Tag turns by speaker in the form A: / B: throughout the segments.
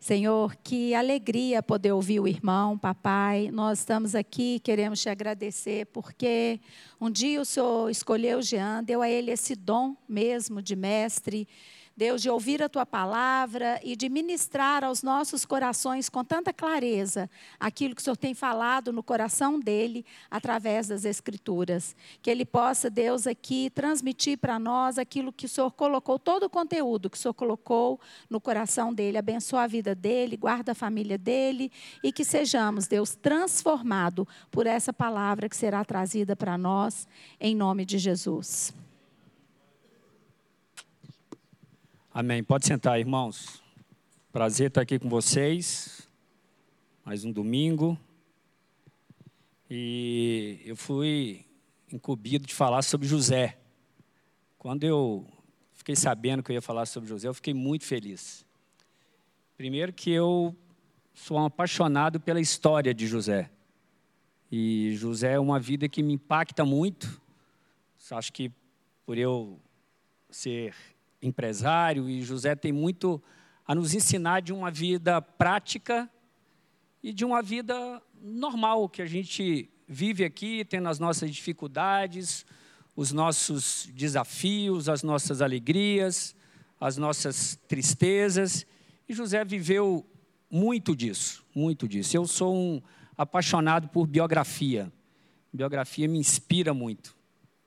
A: Senhor, que alegria poder ouvir o irmão, papai. Nós estamos aqui, queremos te agradecer, porque um dia o Senhor escolheu Jean, deu a ele esse dom mesmo de mestre Deus, de ouvir a tua palavra e de ministrar aos nossos corações com tanta clareza aquilo que o Senhor tem falado no coração dele através das Escrituras. Que ele possa, Deus, aqui transmitir para nós aquilo que o Senhor colocou, todo o conteúdo que o Senhor colocou no coração dele. Abençoa a vida dele, guarda a família dele e que sejamos, Deus, transformado por essa palavra que será trazida para nós, em nome de Jesus.
B: Amém. Pode sentar, irmãos. Prazer estar aqui com vocês. Mais um domingo. E eu fui incumbido de falar sobre José. Quando eu fiquei sabendo que eu ia falar sobre José, eu fiquei muito feliz. Primeiro que eu sou um apaixonado pela história de José. E José é uma vida que me impacta muito. Acho que por eu ser empresário e José tem muito a nos ensinar de uma vida prática e de uma vida normal que a gente vive aqui, tendo as nossas dificuldades, os nossos desafios, as nossas alegrias, as nossas tristezas. E José viveu muito disso, muito disso. Eu sou um apaixonado por biografia. Biografia me inspira muito,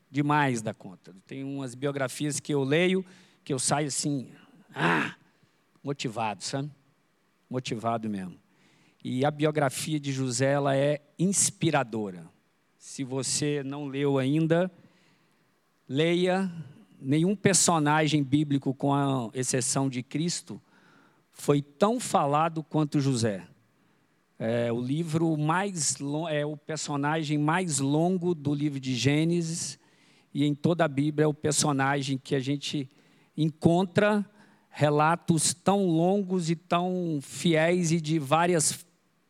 B: demais da conta. Tem umas biografias que eu leio que eu saio assim, ah, motivado, sabe? Motivado mesmo. E a biografia de José ela é inspiradora. Se você não leu ainda, leia. Nenhum personagem bíblico, com a exceção de Cristo, foi tão falado quanto José. É o livro mais é o personagem mais longo do livro de Gênesis e em toda a Bíblia é o personagem que a gente encontra relatos tão longos e tão fiéis e de várias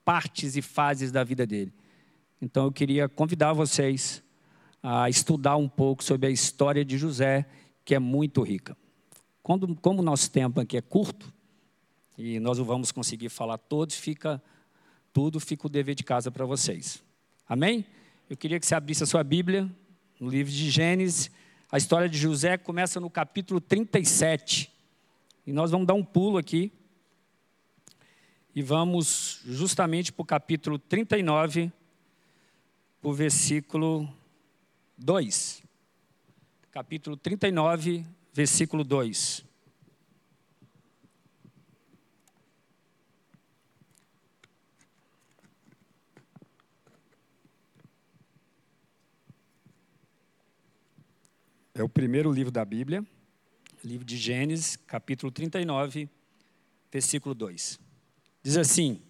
B: partes e fases da vida dele. Então eu queria convidar vocês a estudar um pouco sobre a história de José, que é muito rica. Quando, como o nosso tempo aqui é curto, e nós não vamos conseguir falar todos, fica tudo, fica o dever de casa para vocês. Amém? Eu queria que você abrisse a sua Bíblia no livro de Gênesis, a história de José começa no capítulo 37. E nós vamos dar um pulo aqui. E vamos justamente para o capítulo 39, o versículo 2. Capítulo 39, versículo 2. É o primeiro livro da Bíblia, livro de Gênesis, capítulo 39, versículo 2. Diz assim: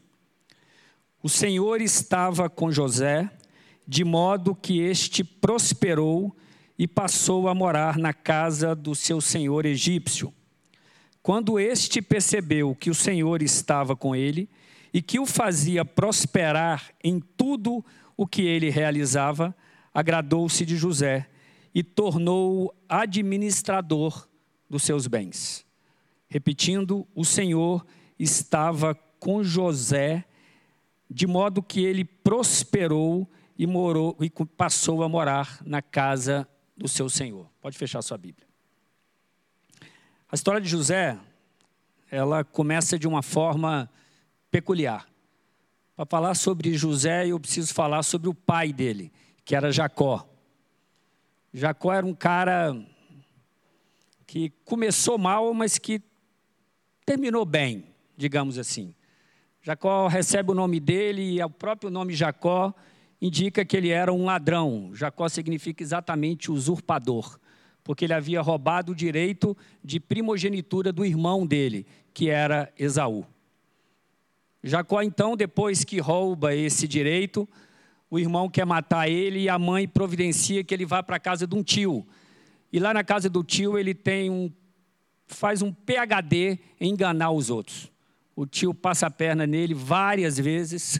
B: O Senhor estava com José, de modo que este prosperou e passou a morar na casa do seu senhor egípcio. Quando este percebeu que o Senhor estava com ele e que o fazia prosperar em tudo o que ele realizava, agradou-se de José e tornou-o administrador dos seus bens. Repetindo, o Senhor estava com José, de modo que ele prosperou e morou e passou a morar na casa do seu Senhor. Pode fechar sua Bíblia. A história de José, ela começa de uma forma peculiar. Para falar sobre José, eu preciso falar sobre o pai dele, que era Jacó. Jacó era um cara que começou mal, mas que terminou bem, digamos assim. Jacó recebe o nome dele e o próprio nome Jacó indica que ele era um ladrão. Jacó significa exatamente usurpador, porque ele havia roubado o direito de primogenitura do irmão dele, que era Esaú. Jacó, então, depois que rouba esse direito, o irmão quer matar ele e a mãe providencia que ele vá para a casa de um tio. E lá na casa do tio ele tem um faz um PhD em enganar os outros. O tio passa a perna nele várias vezes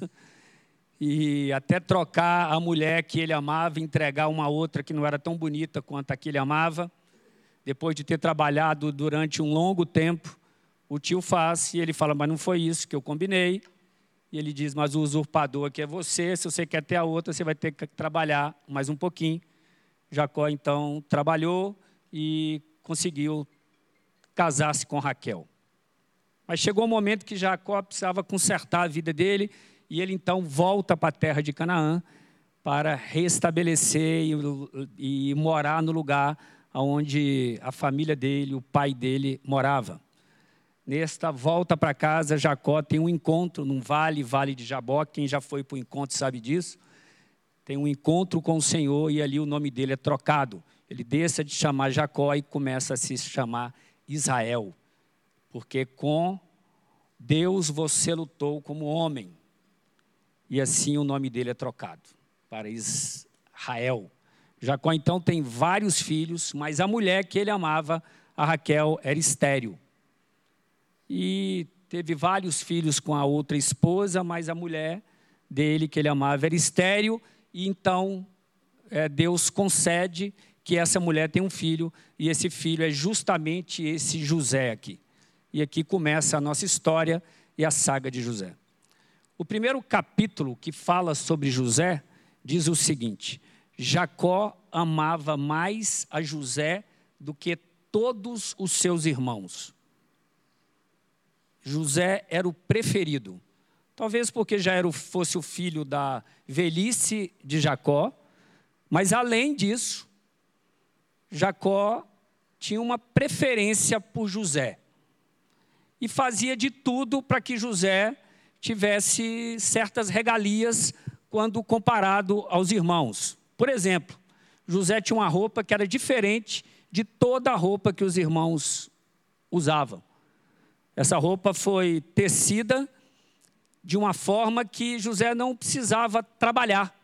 B: e até trocar a mulher que ele amava, entregar uma outra que não era tão bonita quanto a que ele amava. Depois de ter trabalhado durante um longo tempo, o tio faz e ele fala: Mas não foi isso que eu combinei. E ele diz: Mas o usurpador aqui é você. Se você quer ter a outra, você vai ter que trabalhar mais um pouquinho. Jacó então trabalhou e conseguiu casar-se com Raquel. Mas chegou um momento que Jacó precisava consertar a vida dele e ele então volta para a terra de Canaã para restabelecer e, e morar no lugar onde a família dele, o pai dele morava. Nesta volta para casa, Jacó tem um encontro num vale, vale de Jabó. Quem já foi para o encontro sabe disso. Tem um encontro com o Senhor e ali o nome dele é trocado. Ele deixa de chamar Jacó e começa a se chamar Israel. Porque com Deus você lutou como homem. E assim o nome dele é trocado para Israel. Jacó então tem vários filhos, mas a mulher que ele amava, a Raquel, era estéril e teve vários filhos com a outra esposa, mas a mulher dele, que ele amava, era estéril, e então é, Deus concede que essa mulher tem um filho, e esse filho é justamente esse José aqui. E aqui começa a nossa história e a saga de José. O primeiro capítulo que fala sobre José diz o seguinte: Jacó amava mais a José do que todos os seus irmãos. José era o preferido. Talvez porque já era, fosse o filho da velhice de Jacó, mas além disso, Jacó tinha uma preferência por José e fazia de tudo para que José tivesse certas regalias quando comparado aos irmãos. Por exemplo, José tinha uma roupa que era diferente de toda a roupa que os irmãos usavam. Essa roupa foi tecida de uma forma que José não precisava trabalhar.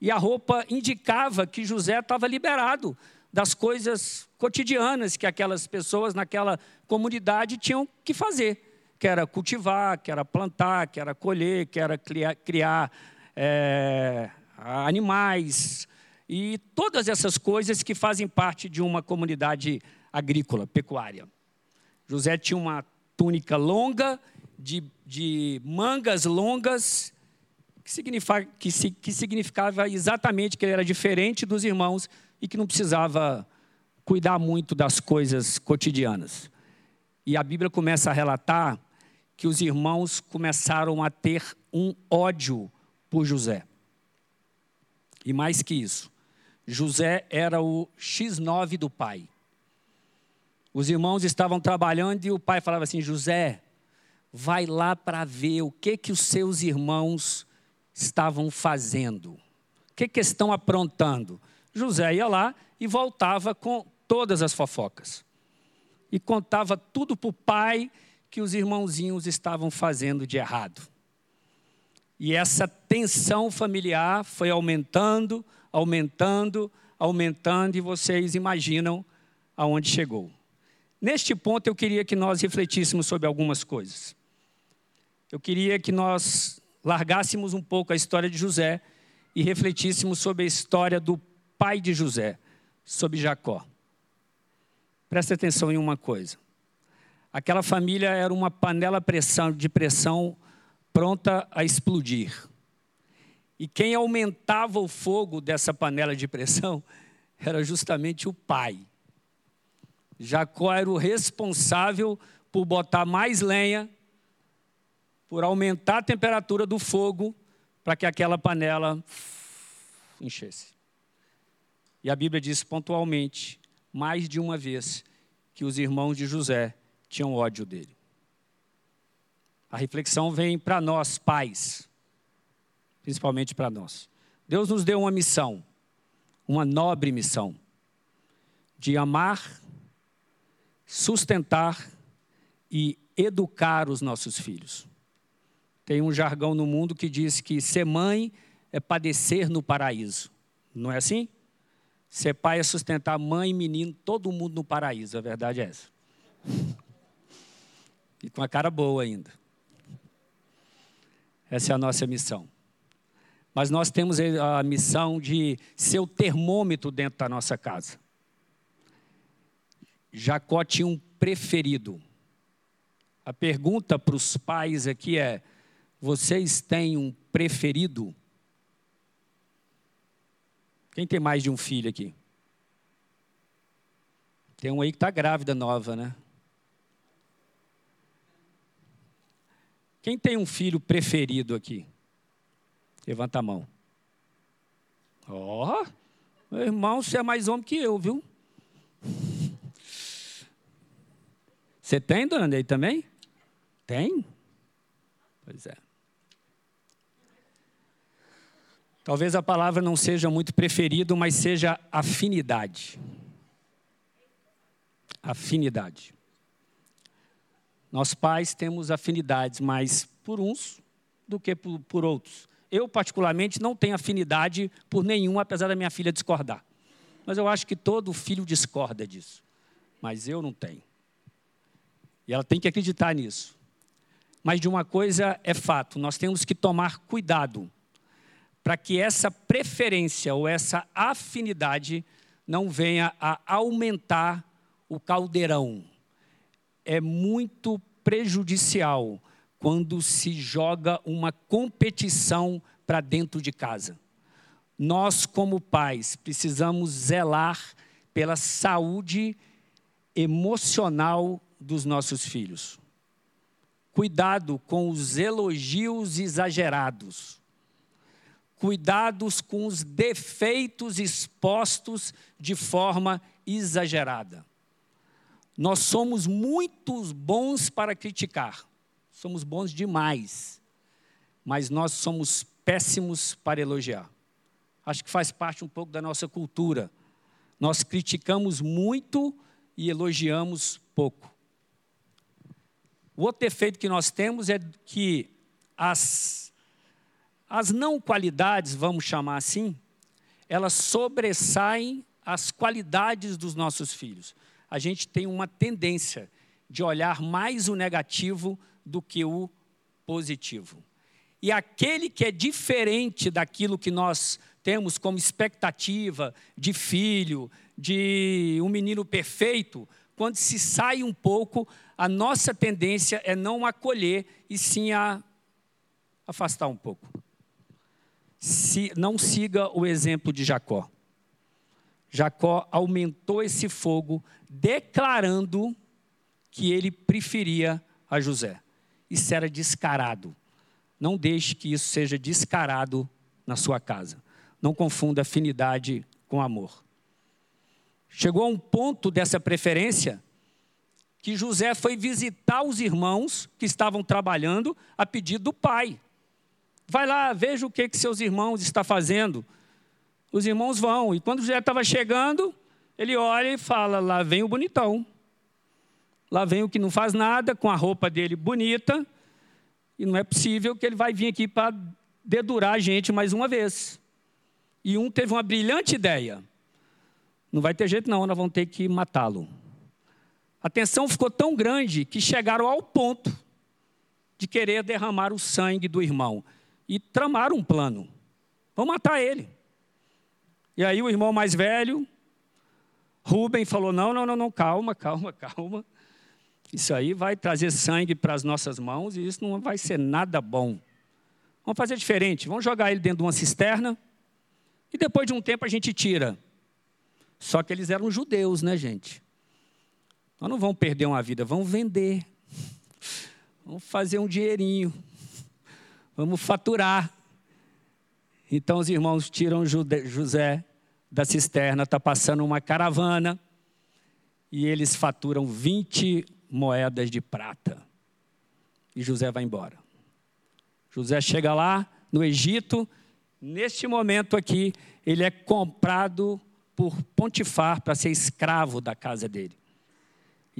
B: E a roupa indicava que José estava liberado das coisas cotidianas que aquelas pessoas naquela comunidade tinham que fazer, que era cultivar, que era plantar, que era colher, que era criar, criar é, animais e todas essas coisas que fazem parte de uma comunidade agrícola, pecuária. José tinha uma túnica longa, de, de mangas longas, que, significa, que, que significava exatamente que ele era diferente dos irmãos e que não precisava cuidar muito das coisas cotidianas. E a Bíblia começa a relatar que os irmãos começaram a ter um ódio por José. E mais que isso, José era o X9 do pai. Os irmãos estavam trabalhando e o pai falava assim: José, vai lá para ver o que que os seus irmãos estavam fazendo, o que que estão aprontando. José ia lá e voltava com todas as fofocas e contava tudo para o pai que os irmãozinhos estavam fazendo de errado. E essa tensão familiar foi aumentando, aumentando, aumentando, e vocês imaginam aonde chegou. Neste ponto, eu queria que nós refletíssemos sobre algumas coisas. Eu queria que nós largássemos um pouco a história de José e refletíssemos sobre a história do pai de José, sobre Jacó. Preste atenção em uma coisa. Aquela família era uma panela de pressão pronta a explodir. E quem aumentava o fogo dessa panela de pressão era justamente o pai. Jacó era o responsável por botar mais lenha, por aumentar a temperatura do fogo, para que aquela panela enchesse. E a Bíblia diz pontualmente, mais de uma vez, que os irmãos de José tinham ódio dele. A reflexão vem para nós, pais, principalmente para nós. Deus nos deu uma missão, uma nobre missão, de amar sustentar e educar os nossos filhos. Tem um jargão no mundo que diz que ser mãe é padecer no paraíso. Não é assim? Ser pai é sustentar mãe e menino, todo mundo no paraíso. A verdade é essa. E com a cara boa ainda. Essa é a nossa missão. Mas nós temos a missão de ser o termômetro dentro da nossa casa. Jacó tinha um preferido. A pergunta para os pais aqui é: vocês têm um preferido? Quem tem mais de um filho aqui? Tem um aí que está grávida nova, né? Quem tem um filho preferido aqui? Levanta a mão. Ó, oh, meu irmão, você é mais homem que eu, viu? Você tem, dona Ney, também? Tem? Pois é. Talvez a palavra não seja muito preferido, mas seja afinidade. Afinidade. Nós pais temos afinidades mais por uns do que por, por outros. Eu, particularmente, não tenho afinidade por nenhum, apesar da minha filha discordar. Mas eu acho que todo filho discorda disso. Mas eu não tenho. E ela tem que acreditar nisso. Mas de uma coisa é fato: nós temos que tomar cuidado para que essa preferência ou essa afinidade não venha a aumentar o caldeirão, é muito prejudicial quando se joga uma competição para dentro de casa. Nós, como pais, precisamos zelar pela saúde emocional dos nossos filhos. Cuidado com os elogios exagerados. Cuidados com os defeitos expostos de forma exagerada. Nós somos muito bons para criticar, somos bons demais, mas nós somos péssimos para elogiar. Acho que faz parte um pouco da nossa cultura. Nós criticamos muito e elogiamos pouco. O outro defeito que nós temos é que as, as não qualidades, vamos chamar assim, elas sobressaem as qualidades dos nossos filhos a gente tem uma tendência de olhar mais o negativo do que o positivo. E aquele que é diferente daquilo que nós temos como expectativa de filho, de um menino perfeito, quando se sai um pouco, a nossa tendência é não acolher e sim a afastar um pouco. Se, não siga o exemplo de Jacó. Jacó aumentou esse fogo, declarando que ele preferia a José. Isso era descarado. Não deixe que isso seja descarado na sua casa. Não confunda afinidade com amor. Chegou a um ponto dessa preferência que José foi visitar os irmãos que estavam trabalhando a pedido do pai. Vai lá, veja o que, que seus irmãos estão fazendo os irmãos vão. E quando José estava chegando, ele olha e fala: lá vem o bonitão. Lá vem o que não faz nada, com a roupa dele bonita. E não é possível que ele vai vir aqui para dedurar a gente mais uma vez. E um teve uma brilhante ideia. Não vai ter jeito, não, nós vamos ter que matá-lo. A tensão ficou tão grande que chegaram ao ponto de querer derramar o sangue do irmão. E tramaram um plano. Vamos matar ele. E aí o irmão mais velho, Rubem, falou: não, não, não, não, calma, calma, calma. Isso aí vai trazer sangue para as nossas mãos e isso não vai ser nada bom. Vamos fazer diferente, vamos jogar ele dentro de uma cisterna e depois de um tempo a gente tira. Só que eles eram judeus, né, gente? Nós não vamos perder uma vida, vamos vender. Vamos fazer um dinheirinho. Vamos faturar. Então os irmãos tiram José da cisterna, está passando uma caravana e eles faturam 20 moedas de prata. E José vai embora. José chega lá no Egito, neste momento aqui, ele é comprado por Pontifar para ser escravo da casa dele.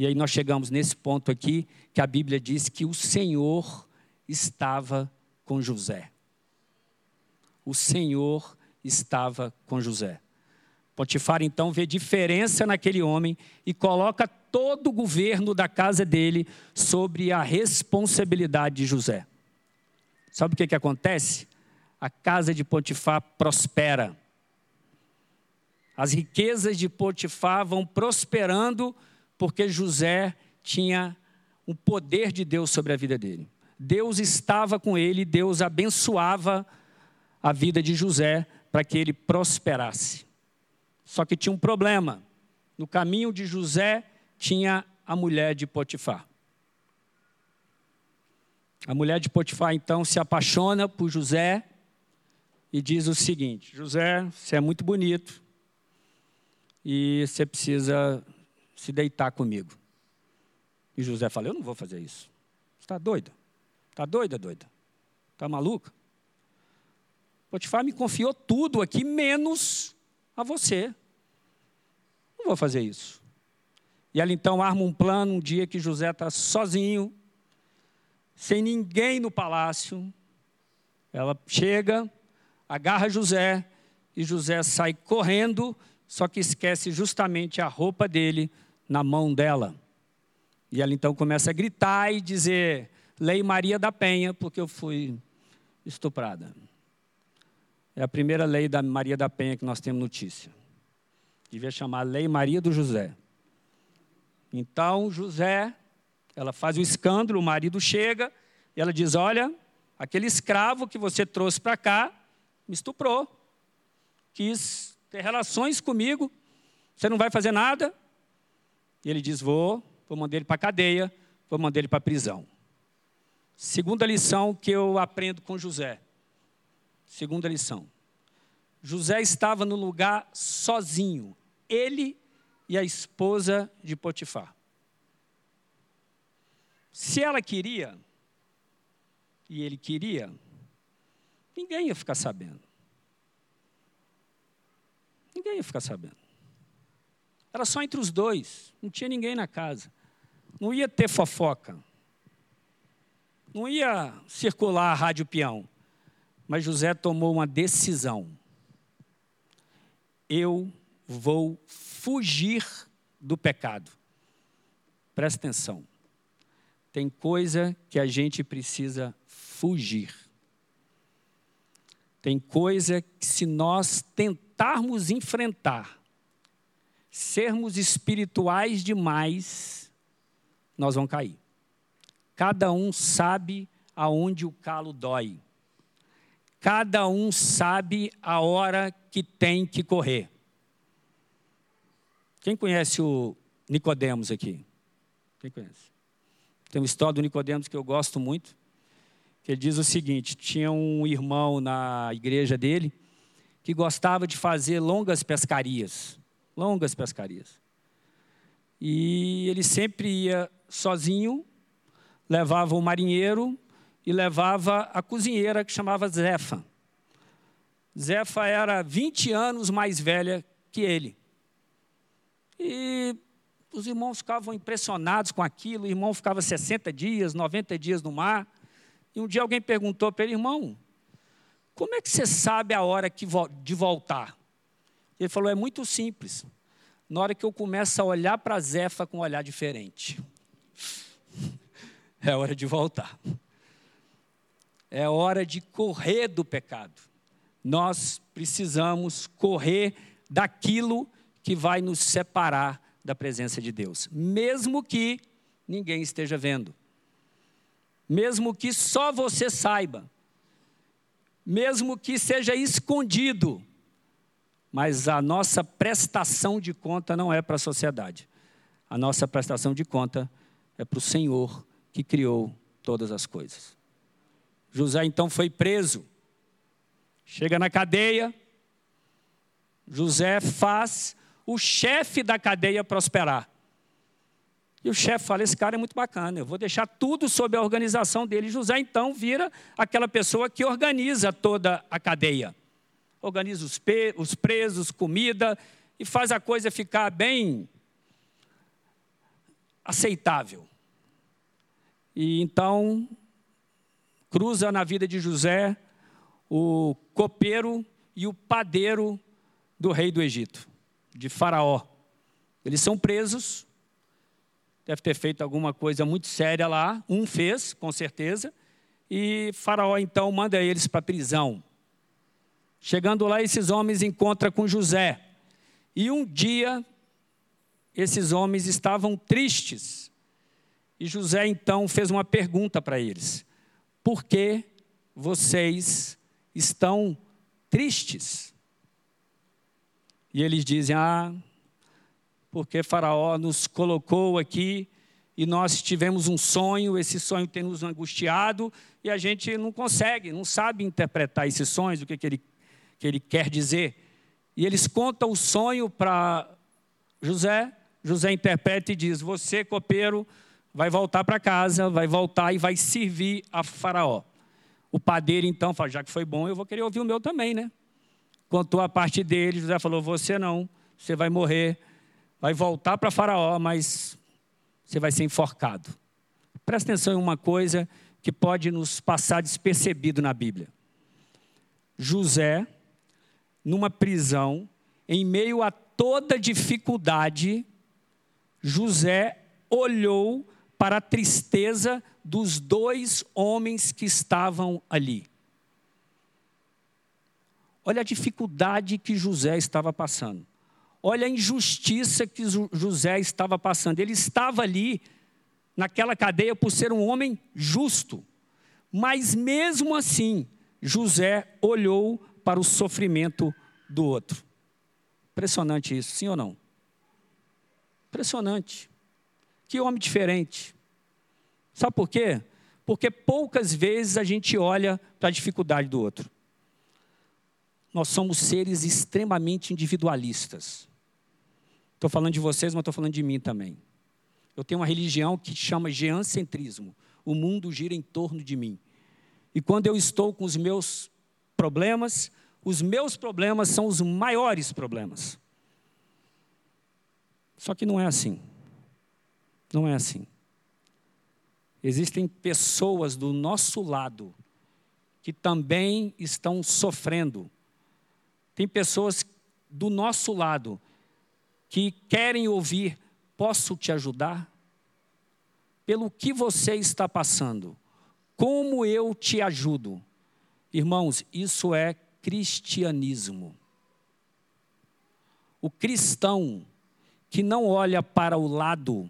B: E aí nós chegamos nesse ponto aqui que a Bíblia diz que o Senhor estava com José. O Senhor estava com José. Potifar então vê diferença naquele homem e coloca todo o governo da casa dele sobre a responsabilidade de José. Sabe o que, que acontece? A casa de Potifar prospera. As riquezas de Potifar vão prosperando porque José tinha um poder de Deus sobre a vida dele. Deus estava com ele, Deus abençoava a vida de José para que ele prosperasse. Só que tinha um problema. No caminho de José tinha a mulher de Potifar. A mulher de Potifar então se apaixona por José e diz o seguinte: José, você é muito bonito e você precisa se deitar comigo. E José fala: Eu não vou fazer isso. Está doida? Está doida, doida? Está maluca? Potifar me confiou tudo aqui, menos a você. Não vou fazer isso. E ela então arma um plano um dia que José está sozinho, sem ninguém no palácio. Ela chega, agarra José e José sai correndo, só que esquece justamente a roupa dele na mão dela. E ela então começa a gritar e dizer: Lei Maria da Penha, porque eu fui estuprada. É a primeira lei da Maria da Penha que nós temos notícia. Devia chamar Lei Maria do José. Então, José, ela faz o escândalo, o marido chega e ela diz: Olha, aquele escravo que você trouxe para cá me estuprou, quis ter relações comigo, você não vai fazer nada? E ele diz: Vou, vou mandar ele para a cadeia, vou mandar ele para a prisão. Segunda lição que eu aprendo com José. Segunda lição. José estava no lugar sozinho, ele e a esposa de Potifar. Se ela queria, e ele queria, ninguém ia ficar sabendo. Ninguém ia ficar sabendo. Era só entre os dois, não tinha ninguém na casa. Não ia ter fofoca. Não ia circular a rádio peão. Mas José tomou uma decisão. Eu vou fugir do pecado. Presta atenção. Tem coisa que a gente precisa fugir. Tem coisa que, se nós tentarmos enfrentar, sermos espirituais demais, nós vamos cair. Cada um sabe aonde o calo dói. Cada um sabe a hora que tem que correr. Quem conhece o Nicodemos aqui? Quem conhece? Tem uma história do Nicodemos que eu gosto muito, que ele diz o seguinte: tinha um irmão na igreja dele que gostava de fazer longas pescarias, longas pescarias. E ele sempre ia sozinho, levava o marinheiro e levava a cozinheira que chamava Zefa. Zefa era 20 anos mais velha que ele. E os irmãos ficavam impressionados com aquilo, o irmão ficava 60 dias, 90 dias no mar. E um dia alguém perguntou para ele, irmão, como é que você sabe a hora de voltar? Ele falou, é muito simples. Na hora que eu começo a olhar para Zefa com um olhar diferente. É hora de voltar. É hora de correr do pecado. Nós precisamos correr daquilo que que vai nos separar da presença de Deus, mesmo que ninguém esteja vendo, mesmo que só você saiba, mesmo que seja escondido, mas a nossa prestação de conta não é para a sociedade, a nossa prestação de conta é para o Senhor que criou todas as coisas. José então foi preso, chega na cadeia, José faz o chefe da cadeia prosperar. E o chefe fala: esse cara é muito bacana, eu vou deixar tudo sob a organização dele. José então vira aquela pessoa que organiza toda a cadeia. Organiza os, os presos, comida e faz a coisa ficar bem aceitável. E então cruza na vida de José o copeiro e o padeiro do rei do Egito de Faraó. Eles são presos, deve ter feito alguma coisa muito séria lá, um fez, com certeza, e Faraó então manda eles para a prisão. Chegando lá, esses homens encontram com José. E um dia, esses homens estavam tristes. E José então fez uma pergunta para eles: Por que vocês estão tristes? E eles dizem: Ah, porque Faraó nos colocou aqui e nós tivemos um sonho, esse sonho tem nos angustiado e a gente não consegue, não sabe interpretar esses sonhos, o que, que, ele, que ele quer dizer. E eles contam o sonho para José, José interpreta e diz: Você, copeiro, vai voltar para casa, vai voltar e vai servir a Faraó. O padeiro então fala: Já que foi bom, eu vou querer ouvir o meu também, né? Contou a parte dele, José falou: Você não, você vai morrer, vai voltar para Faraó, mas você vai ser enforcado. Presta atenção em uma coisa que pode nos passar despercebido na Bíblia. José, numa prisão, em meio a toda dificuldade, José olhou para a tristeza dos dois homens que estavam ali. Olha a dificuldade que José estava passando. Olha a injustiça que José estava passando. Ele estava ali naquela cadeia por ser um homem justo. Mas mesmo assim, José olhou para o sofrimento do outro. Impressionante isso, sim ou não? Impressionante. Que homem diferente. Sabe por quê? Porque poucas vezes a gente olha para a dificuldade do outro. Nós somos seres extremamente individualistas. Estou falando de vocês, mas estou falando de mim também. Eu tenho uma religião que chama geancentrismo. O mundo gira em torno de mim. E quando eu estou com os meus problemas, os meus problemas são os maiores problemas. Só que não é assim. Não é assim. Existem pessoas do nosso lado que também estão sofrendo. Tem pessoas do nosso lado que querem ouvir: posso te ajudar? Pelo que você está passando, como eu te ajudo? Irmãos, isso é cristianismo. O cristão que não olha para o lado,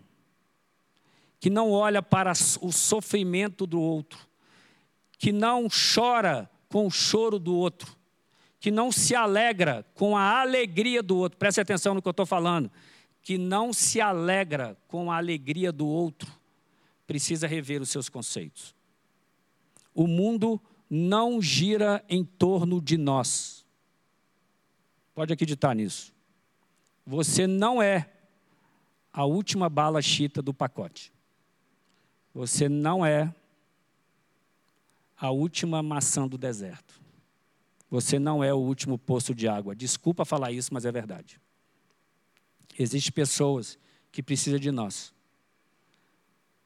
B: que não olha para o sofrimento do outro, que não chora com o choro do outro, que não se alegra com a alegria do outro. Preste atenção no que eu estou falando. Que não se alegra com a alegria do outro, precisa rever os seus conceitos. O mundo não gira em torno de nós. Pode acreditar nisso. Você não é a última bala chita do pacote. Você não é a última maçã do deserto. Você não é o último poço de água. Desculpa falar isso, mas é verdade. Existem pessoas que precisam de nós.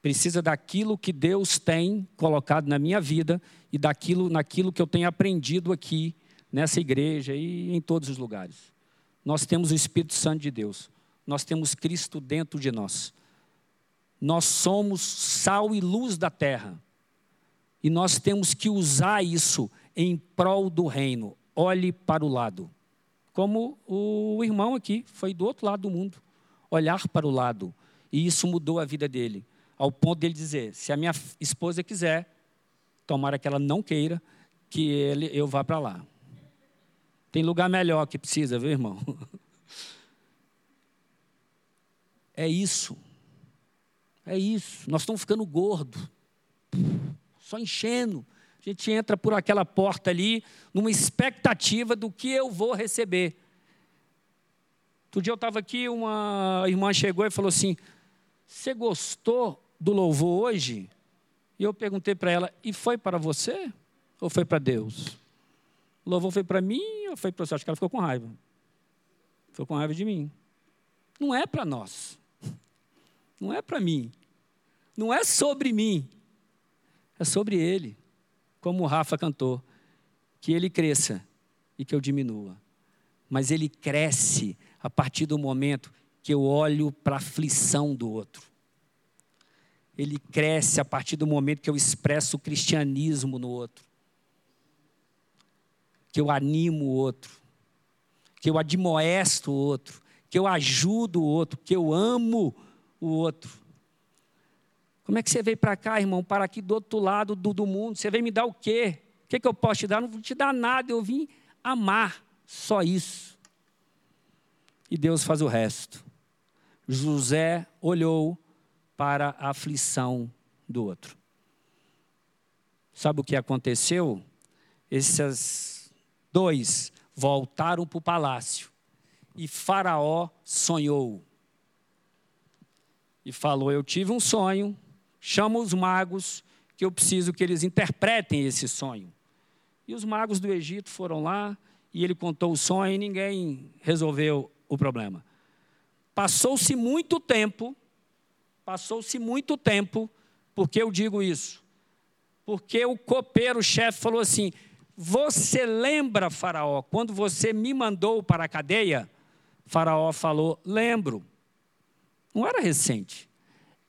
B: Precisa daquilo que Deus tem colocado na minha vida e daquilo naquilo que eu tenho aprendido aqui nessa igreja e em todos os lugares. Nós temos o Espírito Santo de Deus. Nós temos Cristo dentro de nós. Nós somos sal e luz da terra. E nós temos que usar isso em prol do reino. Olhe para o lado. Como o irmão aqui foi do outro lado do mundo. Olhar para o lado. E isso mudou a vida dele. Ao ponto dele dizer: se a minha esposa quiser, tomara que ela não queira, que ele, eu vá para lá. Tem lugar melhor que precisa, viu, irmão? É isso. É isso. Nós estamos ficando gordo. Só enchendo. A gente entra por aquela porta ali, numa expectativa do que eu vou receber. Outro dia eu estava aqui, uma irmã chegou e falou assim: Você gostou do louvor hoje? E eu perguntei para ela: E foi para você ou foi para Deus? O louvor foi para mim ou foi para você? Acho que ela ficou com raiva. Ficou com raiva de mim. Não é para nós. Não é para mim. Não é sobre mim. É sobre Ele como o Rafa cantou, que ele cresça e que eu diminua. Mas ele cresce a partir do momento que eu olho para a aflição do outro. Ele cresce a partir do momento que eu expresso o cristianismo no outro. Que eu animo o outro. Que eu admoesto o outro. Que eu ajudo o outro. Que eu amo o outro. Como é que você veio para cá, irmão? Para aqui do outro lado do, do mundo. Você veio me dar o quê? O que, que eu posso te dar? Não vou te dar nada. Eu vim amar. Só isso. E Deus faz o resto. José olhou para a aflição do outro. Sabe o que aconteceu? Esses dois voltaram para o palácio e Faraó sonhou. E falou: Eu tive um sonho, chama os magos, que eu preciso que eles interpretem esse sonho. E os magos do Egito foram lá, e ele contou o sonho e ninguém resolveu o problema. Passou-se muito tempo, passou-se muito tempo, porque eu digo isso? Porque o copeiro, chefe, falou assim: Você lembra, Faraó, quando você me mandou para a cadeia? Faraó falou: Lembro. Não era recente.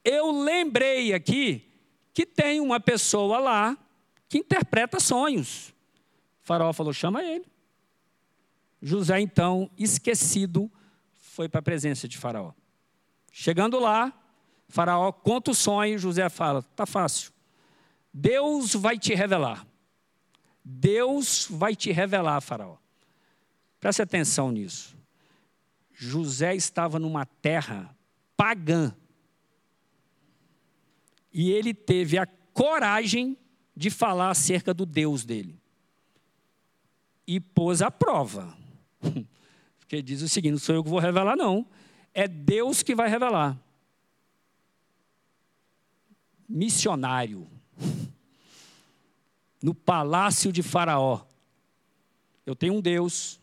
B: Eu lembrei aqui que tem uma pessoa lá que interpreta sonhos. faraó falou: chama ele. José, então, esquecido, foi para a presença de Faraó. Chegando lá, Faraó conta o sonho, José fala: tá fácil. Deus vai te revelar. Deus vai te revelar, Faraó. Preste atenção nisso. José estava numa terra pagã. E ele teve a coragem de falar acerca do Deus dele. E pôs a prova. Porque diz o seguinte: não sou eu que vou revelar, não. É Deus que vai revelar. Missionário. No palácio de Faraó. Eu tenho um Deus.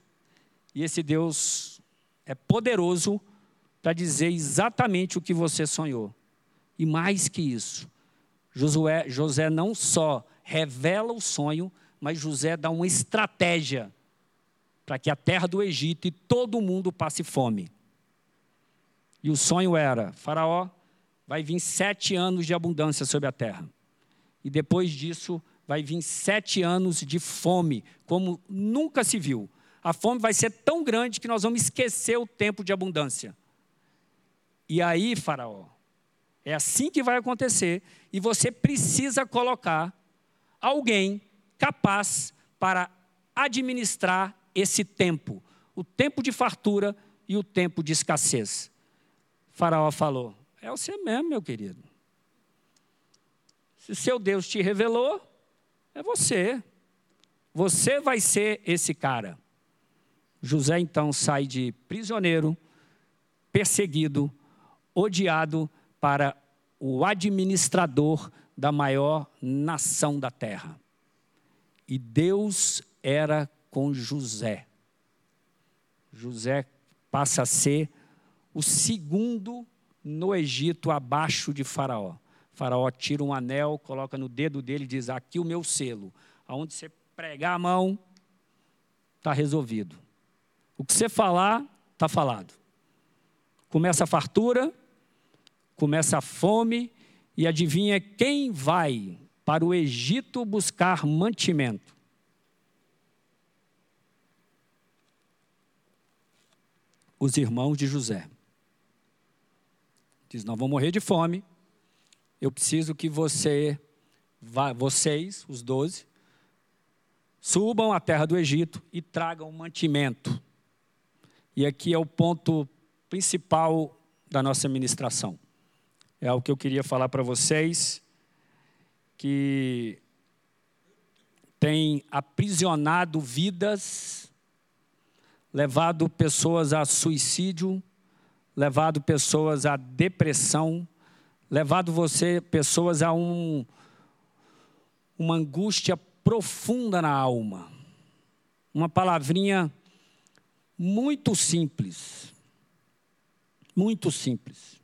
B: E esse Deus é poderoso para dizer exatamente o que você sonhou. E mais que isso, Josué, José não só revela o sonho, mas José dá uma estratégia para que a terra do Egito e todo mundo passe fome. E o sonho era: Faraó, vai vir sete anos de abundância sobre a terra. E depois disso, vai vir sete anos de fome, como nunca se viu. A fome vai ser tão grande que nós vamos esquecer o tempo de abundância. E aí, Faraó, é assim que vai acontecer, e você precisa colocar alguém capaz para administrar esse tempo, o tempo de fartura e o tempo de escassez. Faraó falou: É você mesmo, meu querido. Se seu Deus te revelou, é você. Você vai ser esse cara. José então sai de prisioneiro, perseguido, odiado para o administrador da maior nação da terra. E Deus era com José. José passa a ser o segundo no Egito abaixo de Faraó. Faraó tira um anel, coloca no dedo dele e diz: Aqui o meu selo. Aonde você pregar a mão, está resolvido. O que você falar, está falado. Começa a fartura, começa a fome, e adivinha quem vai para o Egito buscar mantimento? Os irmãos de José. Diz: Nós vamos morrer de fome. Eu preciso que você, vocês, os doze, subam à terra do Egito e tragam mantimento. E aqui é o ponto principal da nossa ministração é o que eu queria falar para vocês, que tem aprisionado vidas, levado pessoas a suicídio, levado pessoas a depressão, levado você pessoas a um, uma angústia profunda na alma. Uma palavrinha muito simples. Muito simples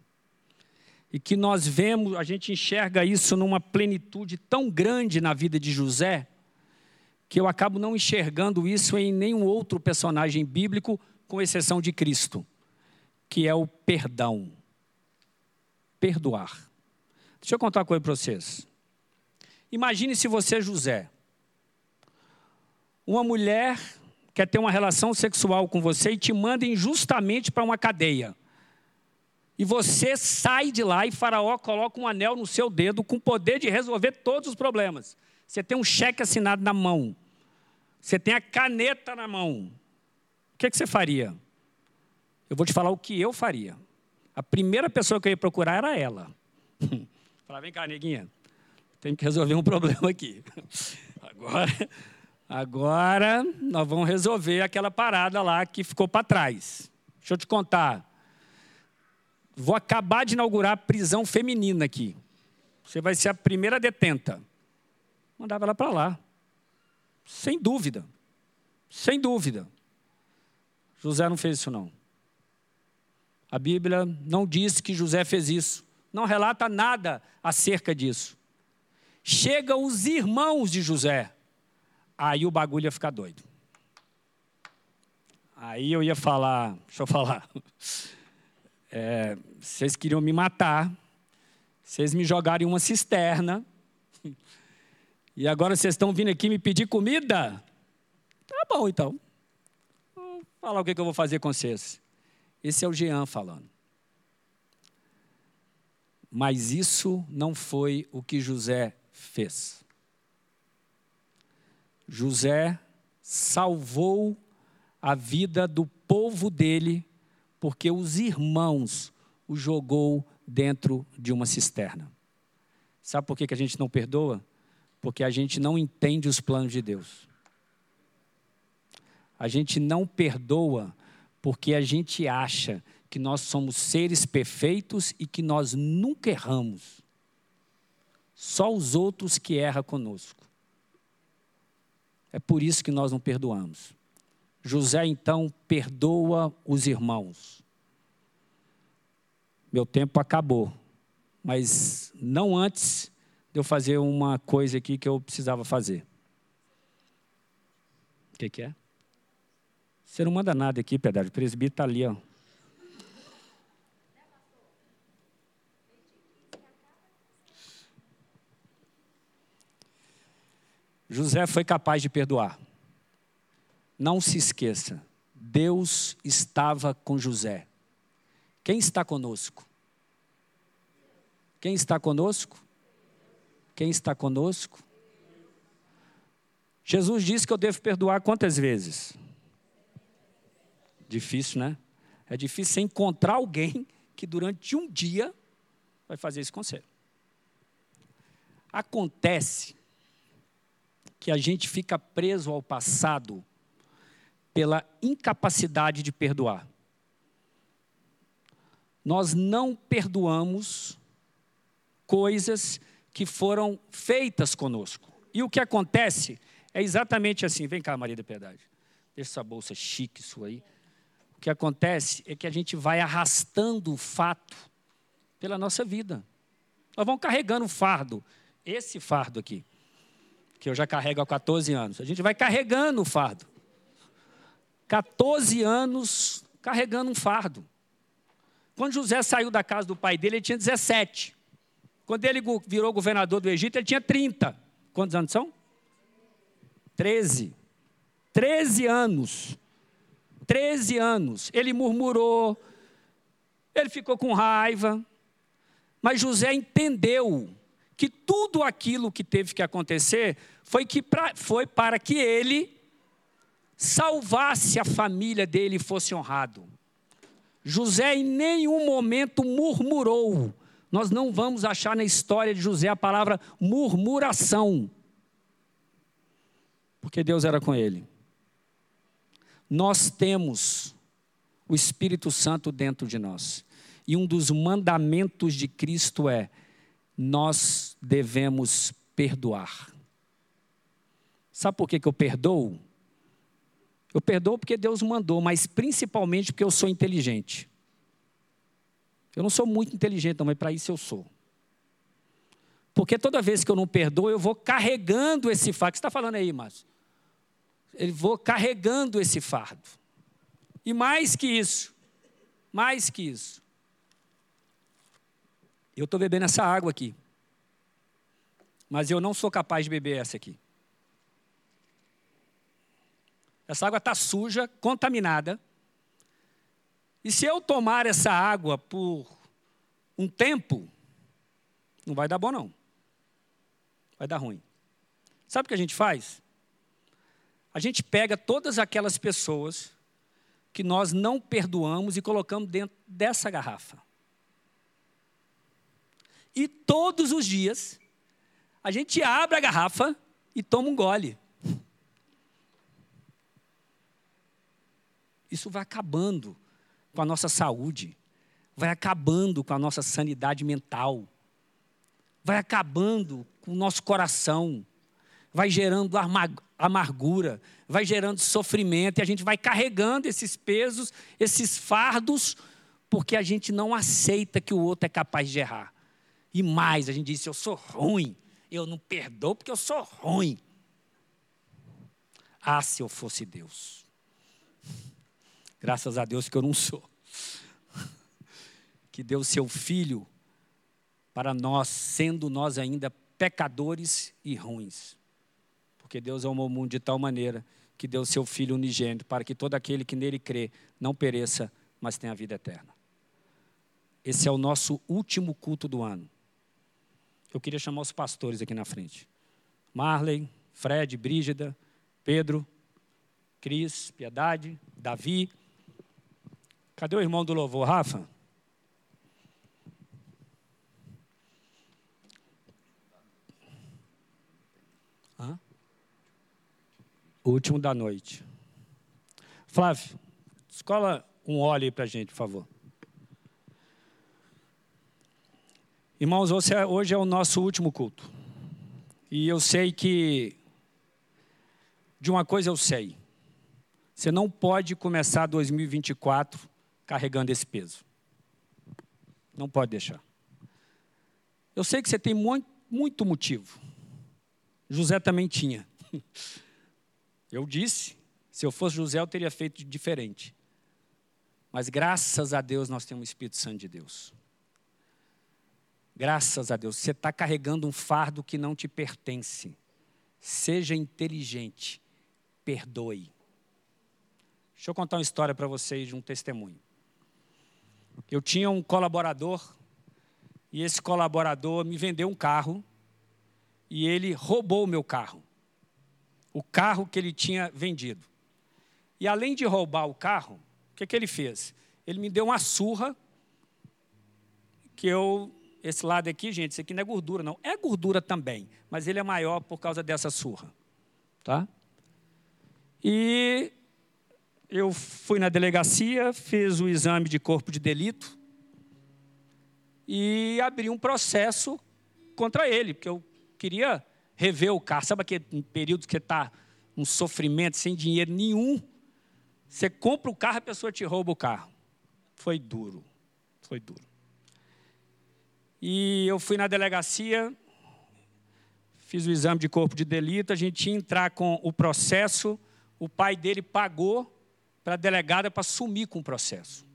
B: e que nós vemos, a gente enxerga isso numa plenitude tão grande na vida de José, que eu acabo não enxergando isso em nenhum outro personagem bíblico, com exceção de Cristo, que é o perdão. Perdoar. Deixa eu contar uma coisa para vocês. Imagine se você é José. Uma mulher quer ter uma relação sexual com você e te manda injustamente para uma cadeia. E você sai de lá e Faraó coloca um anel no seu dedo com o poder de resolver todos os problemas. Você tem um cheque assinado na mão. Você tem a caneta na mão. O que, que você faria? Eu vou te falar o que eu faria. A primeira pessoa que eu ia procurar era ela. Falar, vem cá, neguinha, tem que resolver um problema aqui. Agora, agora nós vamos resolver aquela parada lá que ficou para trás. Deixa eu te contar. Vou acabar de inaugurar a prisão feminina aqui. Você vai ser a primeira detenta. Mandava ela para lá. Sem dúvida. Sem dúvida. José não fez isso, não. A Bíblia não diz que José fez isso. Não relata nada acerca disso. Chegam os irmãos de José. Aí o bagulho ia ficar doido. Aí eu ia falar, deixa eu falar. É, vocês queriam me matar, vocês me jogaram em uma cisterna, e agora vocês estão vindo aqui me pedir comida? Tá bom, então. Vou falar o que eu vou fazer com vocês. Esse é o Jean falando. Mas isso não foi o que José fez. José salvou a vida do povo dele, porque os irmãos o jogou dentro de uma cisterna. Sabe por que a gente não perdoa? Porque a gente não entende os planos de Deus. A gente não perdoa porque a gente acha que nós somos seres perfeitos e que nós nunca erramos. Só os outros que erram conosco. É por isso que nós não perdoamos. José então perdoa os irmãos. Meu tempo acabou, mas não antes de eu fazer uma coisa aqui que eu precisava fazer. O que, que é? Você não manda nada aqui, pedágio. O presbítero está ali, ó. José foi capaz de perdoar. Não se esqueça, Deus estava com José. Quem está conosco? Quem está conosco? Quem está conosco? Jesus disse que eu devo perdoar quantas vezes? Difícil, né? É difícil você encontrar alguém que durante um dia vai fazer esse conselho. Acontece que a gente fica preso ao passado pela incapacidade de perdoar. Nós não perdoamos coisas que foram feitas conosco. E o que acontece é exatamente assim. Vem cá, Maria da Piedade. Deixa essa bolsa chique sua aí. O que acontece é que a gente vai arrastando o fato pela nossa vida. Nós vamos carregando o fardo. Esse fardo aqui, que eu já carrego há 14 anos. A gente vai carregando o fardo. 14 anos carregando um fardo. Quando José saiu da casa do pai dele, ele tinha 17. Quando ele virou governador do Egito, ele tinha 30. Quantos anos são? 13. 13 anos. 13 anos. Ele murmurou, ele ficou com raiva. Mas José entendeu que tudo aquilo que teve que acontecer foi, que pra, foi para que ele salvasse a família dele e fosse honrado. José em nenhum momento murmurou. Nós não vamos achar na história de José a palavra murmuração. Porque Deus era com ele. Nós temos o Espírito Santo dentro de nós. E um dos mandamentos de Cristo é: nós devemos perdoar. Sabe por que, eu perdoo? Eu perdoo porque Deus mandou, mas principalmente porque eu sou inteligente. Eu não sou muito inteligente, não, mas para isso eu sou. Porque toda vez que eu não perdoo, eu vou carregando esse fardo. O que você está falando aí, Márcio? Eu vou carregando esse fardo. E mais que isso, mais que isso, eu estou bebendo essa água aqui. Mas eu não sou capaz de beber essa aqui. Essa água está suja, contaminada. E se eu tomar essa água por um tempo, não vai dar bom, não. Vai dar ruim. Sabe o que a gente faz? A gente pega todas aquelas pessoas que nós não perdoamos e colocamos dentro dessa garrafa. E todos os dias, a gente abre a garrafa e toma um gole. Isso vai acabando com a nossa saúde, vai acabando com a nossa sanidade mental, vai acabando com o nosso coração, vai gerando amargura, vai gerando sofrimento, e a gente vai carregando esses pesos, esses fardos, porque a gente não aceita que o outro é capaz de errar. E mais, a gente diz: eu sou ruim, eu não perdoo porque eu sou ruim. Ah, se eu fosse Deus. Graças a Deus que eu não sou. Que deu seu filho para nós, sendo nós ainda pecadores e ruins. Porque Deus amou o mundo de tal maneira que deu seu filho unigênito para que todo aquele que nele crê não pereça, mas tenha vida eterna. Esse é o nosso último culto do ano. Eu queria chamar os pastores aqui na frente. Marley, Fred, Brígida, Pedro, Cris, Piedade, Davi. Cadê o irmão do louvor, Rafa? O último da noite. Flávio, escola um óleo aí para a gente, por favor. Irmãos, é, hoje é o nosso último culto. E eu sei que, de uma coisa eu sei, você não pode começar 2024 carregando esse peso. Não pode deixar. Eu sei que você tem muito, muito motivo. José também tinha. Eu disse, se eu fosse José, eu teria feito diferente. Mas graças a Deus nós temos o Espírito Santo de Deus. Graças a Deus. Você está carregando um fardo que não te pertence. Seja inteligente. Perdoe. Deixa eu contar uma história para vocês de um testemunho. Eu tinha um colaborador e esse colaborador me vendeu um carro e ele roubou o meu carro. O carro que ele tinha vendido. E além de roubar o carro, o que, que ele fez? Ele me deu uma surra que eu esse lado aqui, gente, isso aqui não é gordura, não. É gordura também, mas ele é maior por causa dessa surra. Tá? E eu fui na delegacia, fiz o exame de corpo de delito e abri um processo contra ele, porque eu queria rever o carro. Sabe aquele período que está um sofrimento, sem dinheiro nenhum? Você compra o carro, a pessoa te rouba o carro. Foi duro, foi duro. E eu fui na delegacia, fiz o exame de corpo de delito, a gente ia entrar com o processo, o pai dele pagou para a delegada para sumir com o processo.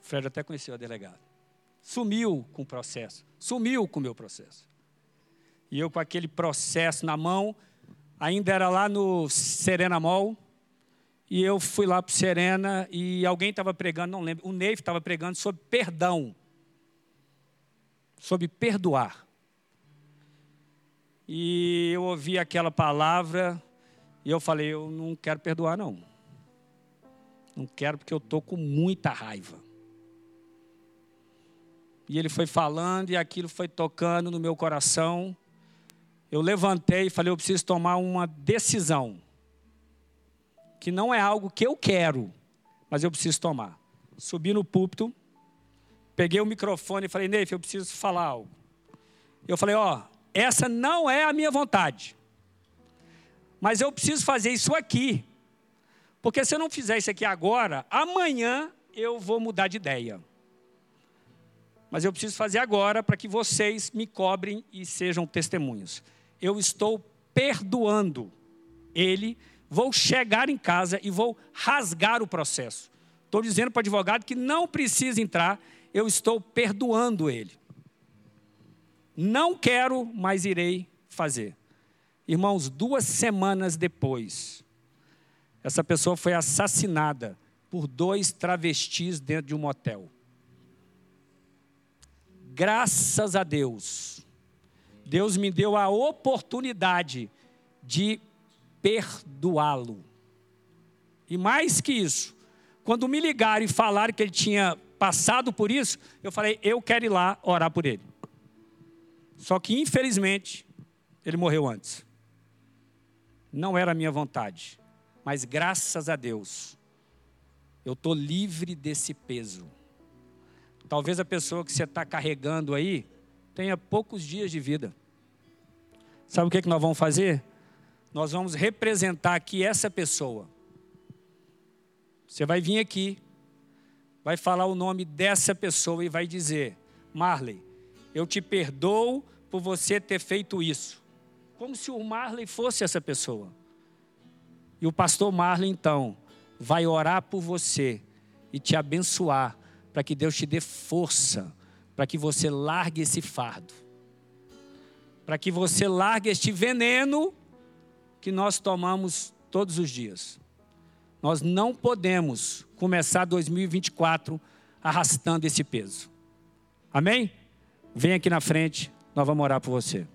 B: O Fred até conheceu a delegada. Sumiu com o processo, sumiu com o meu processo. E eu com aquele processo na mão, ainda era lá no Serena Mall, e eu fui lá para o Serena e alguém estava pregando, não lembro, o Neif estava pregando sobre perdão, sobre perdoar. E eu ouvi aquela palavra e eu falei, eu não quero perdoar não. Não quero porque eu estou com muita raiva. E ele foi falando e aquilo foi tocando no meu coração. Eu levantei e falei, eu preciso tomar uma decisão. Que não é algo que eu quero, mas eu preciso tomar. Subi no púlpito, peguei o microfone e falei, Neif, eu preciso falar algo. Eu falei, ó, oh, essa não é a minha vontade mas eu preciso fazer isso aqui. Porque se eu não fizer isso aqui agora, amanhã eu vou mudar de ideia. Mas eu preciso fazer agora para que vocês me cobrem e sejam testemunhos. Eu estou perdoando ele, vou chegar em casa e vou rasgar o processo. Estou dizendo para o advogado que não precisa entrar, eu estou perdoando ele. Não quero, mas irei fazer. Irmãos, duas semanas depois, essa pessoa foi assassinada por dois travestis dentro de um motel. graças a Deus, Deus me deu a oportunidade de perdoá-lo. E mais que isso, quando me ligaram e falaram que ele tinha passado por isso, eu falei, eu quero ir lá orar por ele. Só que, infelizmente, ele morreu antes. Não era a minha vontade, mas graças a Deus, eu estou livre desse peso. Talvez a pessoa que você está carregando aí tenha poucos dias de vida. Sabe o que, é que nós vamos fazer? Nós vamos representar aqui essa pessoa. Você vai vir aqui, vai falar o nome dessa pessoa e vai dizer: Marley, eu te perdoo por você ter feito isso. Como se o Marley fosse essa pessoa. E o pastor Marley, então, vai orar por você e te abençoar, para que Deus te dê força, para que você largue esse fardo, para que você largue este veneno que nós tomamos todos os dias. Nós não podemos começar 2024 arrastando esse peso. Amém? Vem aqui na frente, nós vamos orar por você.